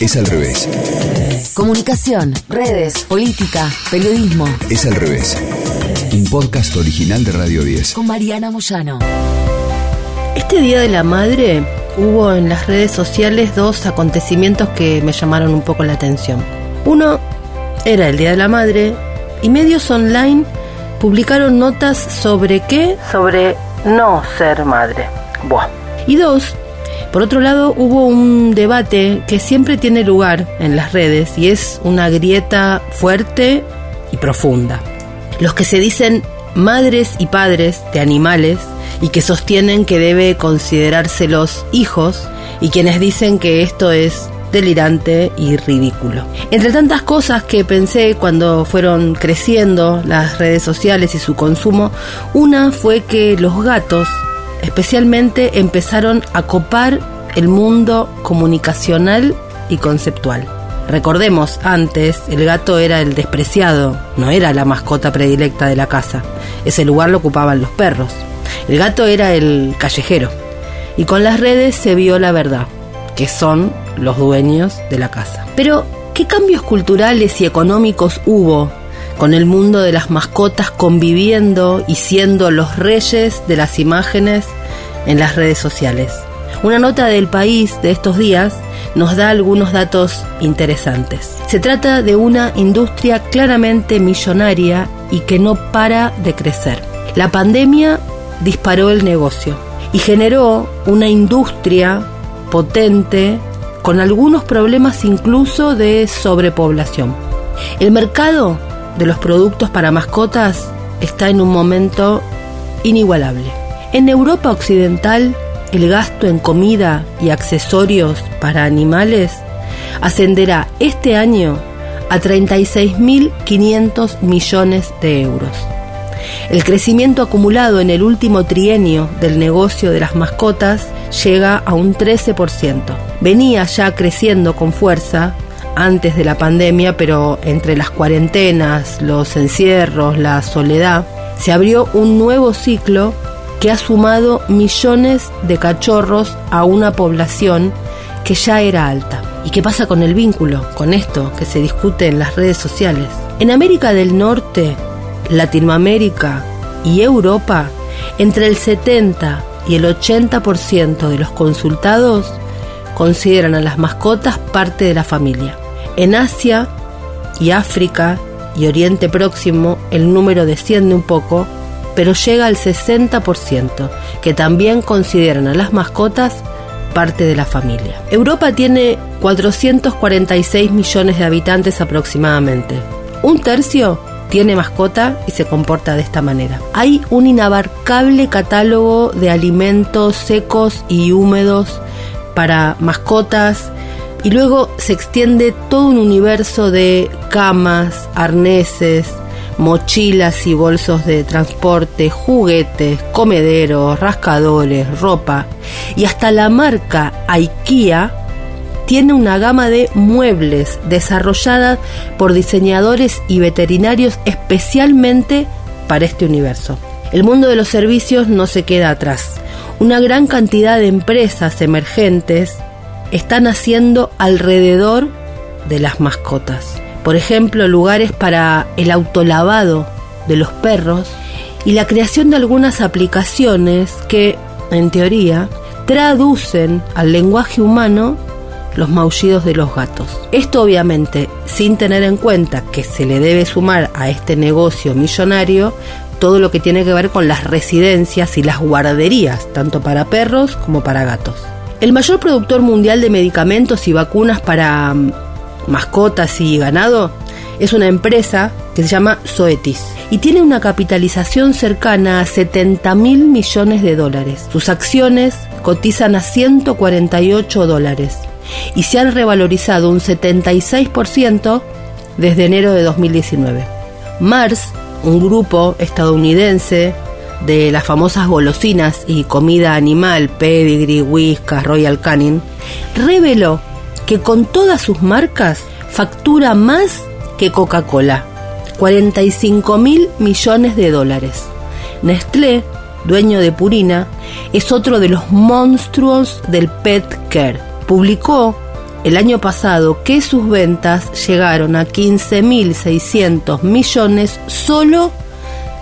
Es al revés. Comunicación, redes, política, periodismo. Es al revés. Un podcast original de Radio 10. Con Mariana Moyano. Este Día de la Madre hubo en las redes sociales dos acontecimientos que me llamaron un poco la atención. Uno era el Día de la Madre y medios online publicaron notas sobre qué? Sobre no ser madre. Buah. Y dos, por otro lado, hubo un debate que siempre tiene lugar en las redes y es una grieta fuerte y profunda. Los que se dicen madres y padres de animales y que sostienen que debe considerárselos hijos y quienes dicen que esto es delirante y ridículo. Entre tantas cosas que pensé cuando fueron creciendo las redes sociales y su consumo, una fue que los gatos especialmente empezaron a copar el mundo comunicacional y conceptual. Recordemos, antes el gato era el despreciado, no era la mascota predilecta de la casa. Ese lugar lo ocupaban los perros. El gato era el callejero. Y con las redes se vio la verdad, que son los dueños de la casa. Pero, ¿qué cambios culturales y económicos hubo con el mundo de las mascotas conviviendo y siendo los reyes de las imágenes en las redes sociales? Una nota del país de estos días nos da algunos datos interesantes. Se trata de una industria claramente millonaria y que no para de crecer. La pandemia disparó el negocio y generó una industria potente con algunos problemas incluso de sobrepoblación. El mercado de los productos para mascotas está en un momento inigualable. En Europa Occidental, el gasto en comida y accesorios para animales ascenderá este año a 36.500 millones de euros. El crecimiento acumulado en el último trienio del negocio de las mascotas llega a un 13%. Venía ya creciendo con fuerza antes de la pandemia, pero entre las cuarentenas, los encierros, la soledad, se abrió un nuevo ciclo que ha sumado millones de cachorros a una población que ya era alta. ¿Y qué pasa con el vínculo, con esto que se discute en las redes sociales? En América del Norte, Latinoamérica y Europa, entre el 70 y el 80% de los consultados consideran a las mascotas parte de la familia. En Asia y África y Oriente Próximo el número desciende un poco, pero llega al 60%, que también consideran a las mascotas parte de la familia. Europa tiene 446 millones de habitantes aproximadamente. Un tercio tiene mascota y se comporta de esta manera. Hay un inabarcable catálogo de alimentos secos y húmedos para mascotas y luego se extiende todo un universo de camas, arneses, mochilas y bolsos de transporte, juguetes, comederos, rascadores, ropa y hasta la marca IKEA tiene una gama de muebles desarrollada por diseñadores y veterinarios especialmente para este universo. El mundo de los servicios no se queda atrás. Una gran cantidad de empresas emergentes están haciendo alrededor de las mascotas. Por ejemplo, lugares para el autolavado de los perros y la creación de algunas aplicaciones que, en teoría, traducen al lenguaje humano los maullidos de los gatos. Esto obviamente sin tener en cuenta que se le debe sumar a este negocio millonario todo lo que tiene que ver con las residencias y las guarderías, tanto para perros como para gatos. El mayor productor mundial de medicamentos y vacunas para mm, mascotas y ganado es una empresa que se llama Zoetis y tiene una capitalización cercana a 70 mil millones de dólares. Sus acciones cotizan a 148 dólares y se han revalorizado un 76% desde enero de 2019. Mars, un grupo estadounidense de las famosas golosinas y comida animal, Pedigree, Whiskas, Royal Canin, reveló que con todas sus marcas factura más que Coca-Cola, 45 mil millones de dólares. Nestlé, dueño de Purina, es otro de los monstruos del pet care publicó el año pasado que sus ventas llegaron a 15.600 millones solo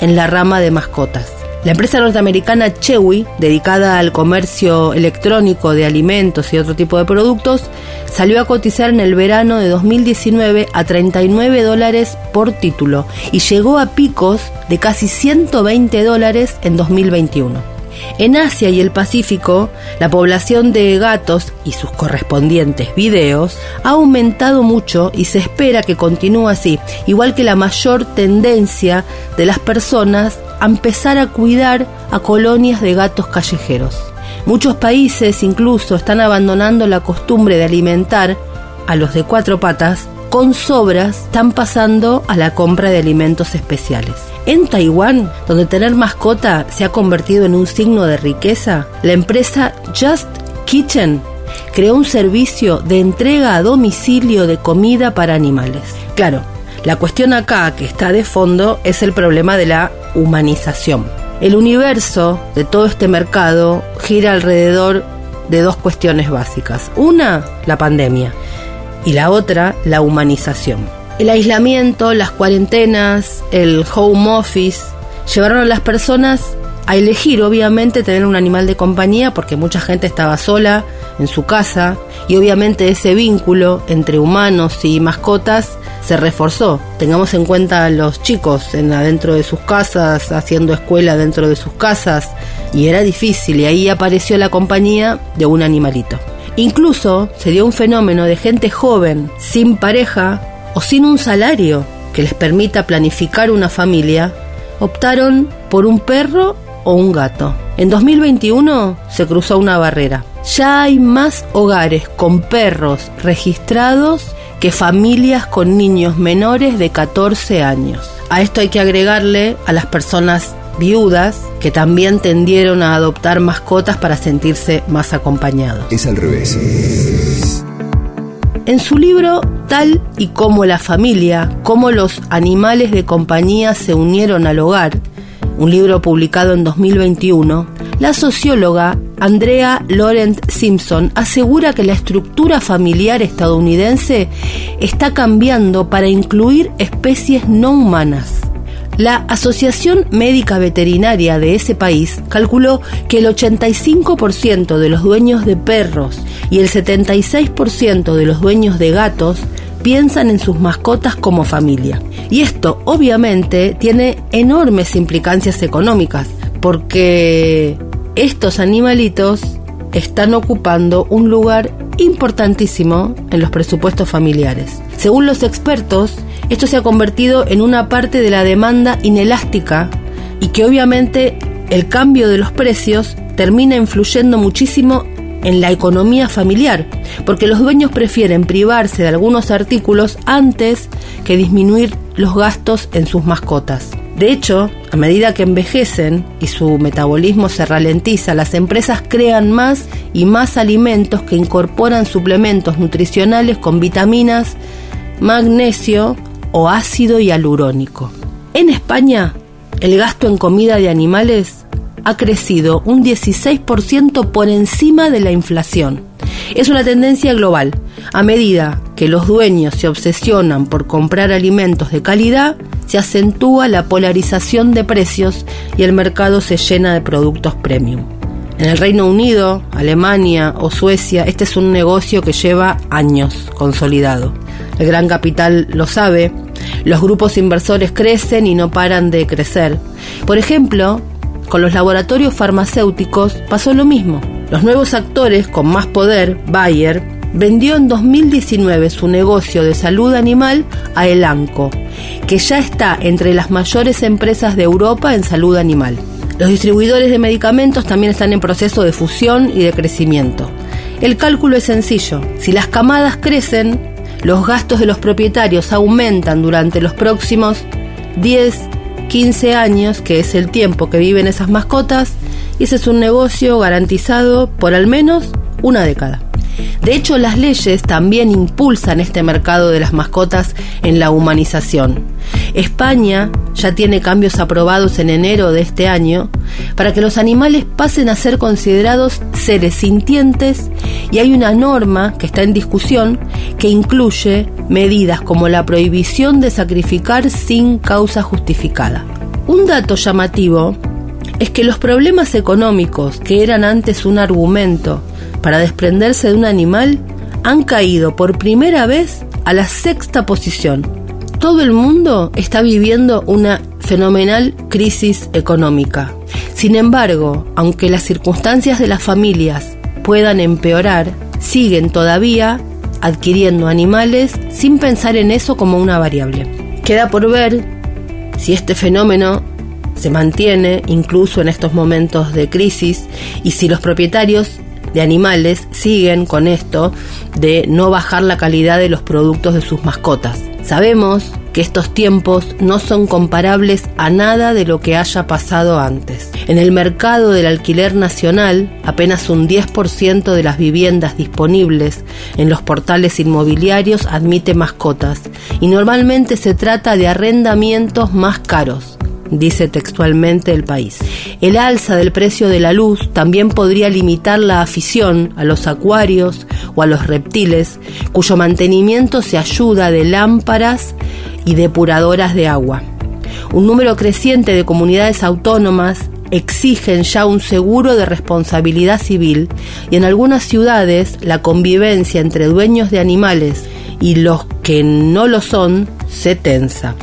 en la rama de mascotas. La empresa norteamericana Chewy, dedicada al comercio electrónico de alimentos y otro tipo de productos, salió a cotizar en el verano de 2019 a 39 dólares por título y llegó a picos de casi 120 dólares en 2021. En Asia y el Pacífico, la población de gatos y sus correspondientes videos ha aumentado mucho y se espera que continúe así, igual que la mayor tendencia de las personas a empezar a cuidar a colonias de gatos callejeros. Muchos países incluso están abandonando la costumbre de alimentar a los de cuatro patas con sobras, están pasando a la compra de alimentos especiales. En Taiwán, donde tener mascota se ha convertido en un signo de riqueza, la empresa Just Kitchen creó un servicio de entrega a domicilio de comida para animales. Claro, la cuestión acá que está de fondo es el problema de la humanización. El universo de todo este mercado gira alrededor de dos cuestiones básicas. Una, la pandemia y la otra, la humanización. El aislamiento, las cuarentenas, el home office, llevaron a las personas a elegir, obviamente, tener un animal de compañía porque mucha gente estaba sola en su casa y obviamente ese vínculo entre humanos y mascotas se reforzó. Tengamos en cuenta a los chicos en adentro de sus casas, haciendo escuela dentro de sus casas y era difícil y ahí apareció la compañía de un animalito. Incluso se dio un fenómeno de gente joven, sin pareja, o sin un salario que les permita planificar una familia, optaron por un perro o un gato. En 2021 se cruzó una barrera. Ya hay más hogares con perros registrados que familias con niños menores de 14 años. A esto hay que agregarle a las personas viudas que también tendieron a adoptar mascotas para sentirse más acompañados. Es al revés. En su libro Tal y como la familia, cómo los animales de compañía se unieron al hogar, un libro publicado en 2021, la socióloga Andrea Laurent Simpson asegura que la estructura familiar estadounidense está cambiando para incluir especies no humanas. La Asociación Médica Veterinaria de ese país calculó que el 85% de los dueños de perros y el 76% de los dueños de gatos piensan en sus mascotas como familia. Y esto obviamente tiene enormes implicancias económicas, porque estos animalitos están ocupando un lugar importantísimo en los presupuestos familiares. Según los expertos, esto se ha convertido en una parte de la demanda inelástica y que obviamente el cambio de los precios termina influyendo muchísimo en la economía familiar, porque los dueños prefieren privarse de algunos artículos antes que disminuir los gastos en sus mascotas. De hecho, a medida que envejecen y su metabolismo se ralentiza, las empresas crean más y más alimentos que incorporan suplementos nutricionales con vitaminas, magnesio o ácido hialurónico. En España, el gasto en comida de animales ha crecido un 16% por encima de la inflación. Es una tendencia global. A medida que los dueños se obsesionan por comprar alimentos de calidad, se acentúa la polarización de precios y el mercado se llena de productos premium. En el Reino Unido, Alemania o Suecia, este es un negocio que lleva años consolidado. El gran capital lo sabe, los grupos inversores crecen y no paran de crecer. Por ejemplo, con los laboratorios farmacéuticos pasó lo mismo. Los nuevos actores con más poder, Bayer, vendió en 2019 su negocio de salud animal a Elanco, que ya está entre las mayores empresas de Europa en salud animal. Los distribuidores de medicamentos también están en proceso de fusión y de crecimiento. El cálculo es sencillo. Si las camadas crecen, los gastos de los propietarios aumentan durante los próximos 10, 15 años, que es el tiempo que viven esas mascotas, y ese es un negocio garantizado por al menos una década. De hecho, las leyes también impulsan este mercado de las mascotas en la humanización. España ya tiene cambios aprobados en enero de este año para que los animales pasen a ser considerados seres sintientes y hay una norma que está en discusión que incluye medidas como la prohibición de sacrificar sin causa justificada. Un dato llamativo es que los problemas económicos que eran antes un argumento para desprenderse de un animal han caído por primera vez a la sexta posición. Todo el mundo está viviendo una fenomenal crisis económica. Sin embargo, aunque las circunstancias de las familias puedan empeorar, siguen todavía adquiriendo animales sin pensar en eso como una variable. Queda por ver si este fenómeno se mantiene incluso en estos momentos de crisis y si los propietarios de animales siguen con esto de no bajar la calidad de los productos de sus mascotas. Sabemos que estos tiempos no son comparables a nada de lo que haya pasado antes. En el mercado del alquiler nacional, apenas un 10% de las viviendas disponibles en los portales inmobiliarios admite mascotas y normalmente se trata de arrendamientos más caros dice textualmente el país. El alza del precio de la luz también podría limitar la afición a los acuarios o a los reptiles, cuyo mantenimiento se ayuda de lámparas y depuradoras de agua. Un número creciente de comunidades autónomas exigen ya un seguro de responsabilidad civil y en algunas ciudades la convivencia entre dueños de animales y los que no lo son se tensa.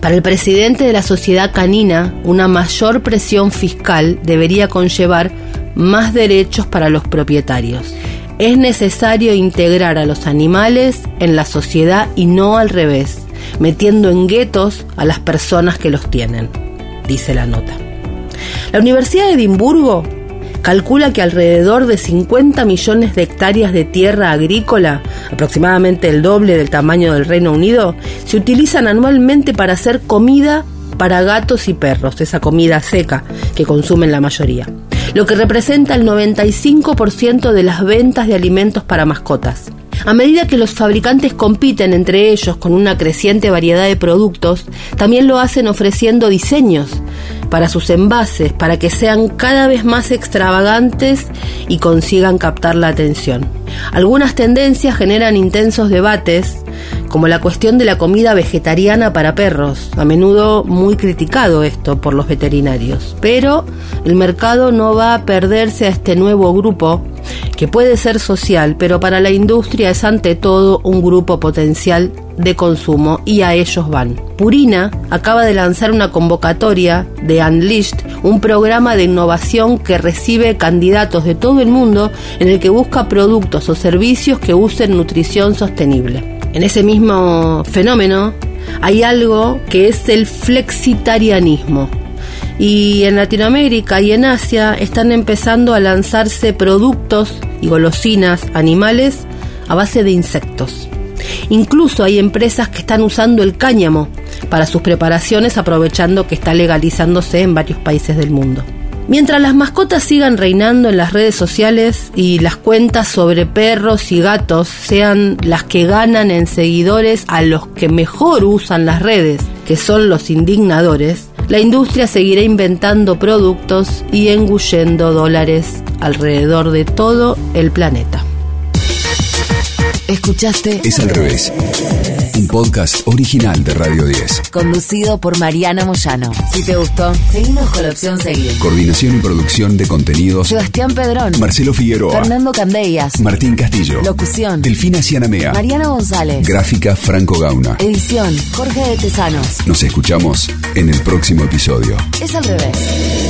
Para el presidente de la sociedad canina, una mayor presión fiscal debería conllevar más derechos para los propietarios. Es necesario integrar a los animales en la sociedad y no al revés, metiendo en guetos a las personas que los tienen, dice la nota. La Universidad de Edimburgo calcula que alrededor de 50 millones de hectáreas de tierra agrícola, aproximadamente el doble del tamaño del Reino Unido, se utilizan anualmente para hacer comida para gatos y perros, esa comida seca que consumen la mayoría, lo que representa el 95% de las ventas de alimentos para mascotas. A medida que los fabricantes compiten entre ellos con una creciente variedad de productos, también lo hacen ofreciendo diseños para sus envases, para que sean cada vez más extravagantes y consigan captar la atención. Algunas tendencias generan intensos debates, como la cuestión de la comida vegetariana para perros, a menudo muy criticado esto por los veterinarios. Pero el mercado no va a perderse a este nuevo grupo que puede ser social, pero para la industria es ante todo un grupo potencial de consumo y a ellos van. Purina acaba de lanzar una convocatoria de Unleashed, un programa de innovación que recibe candidatos de todo el mundo en el que busca productos o servicios que usen nutrición sostenible. En ese mismo fenómeno hay algo que es el flexitarianismo, y en Latinoamérica y en Asia están empezando a lanzarse productos y golosinas animales a base de insectos. Incluso hay empresas que están usando el cáñamo para sus preparaciones aprovechando que está legalizándose en varios países del mundo. Mientras las mascotas sigan reinando en las redes sociales y las cuentas sobre perros y gatos sean las que ganan en seguidores a los que mejor usan las redes, que son los indignadores, la industria seguirá inventando productos y engullendo dólares alrededor de todo el planeta. Escuchaste Es al revés. Un podcast original de Radio 10. Conducido por Mariana Moyano. Si te gustó, seguimos con la opción seguir. Coordinación y producción de contenidos. Sebastián Pedrón. Marcelo Figueroa. Fernando Candellas. Martín Castillo. Locución. Delfina Cianamea. Mariana González. Gráfica Franco Gauna. Edición. Jorge de Tesanos. Nos escuchamos en el próximo episodio. Es al revés.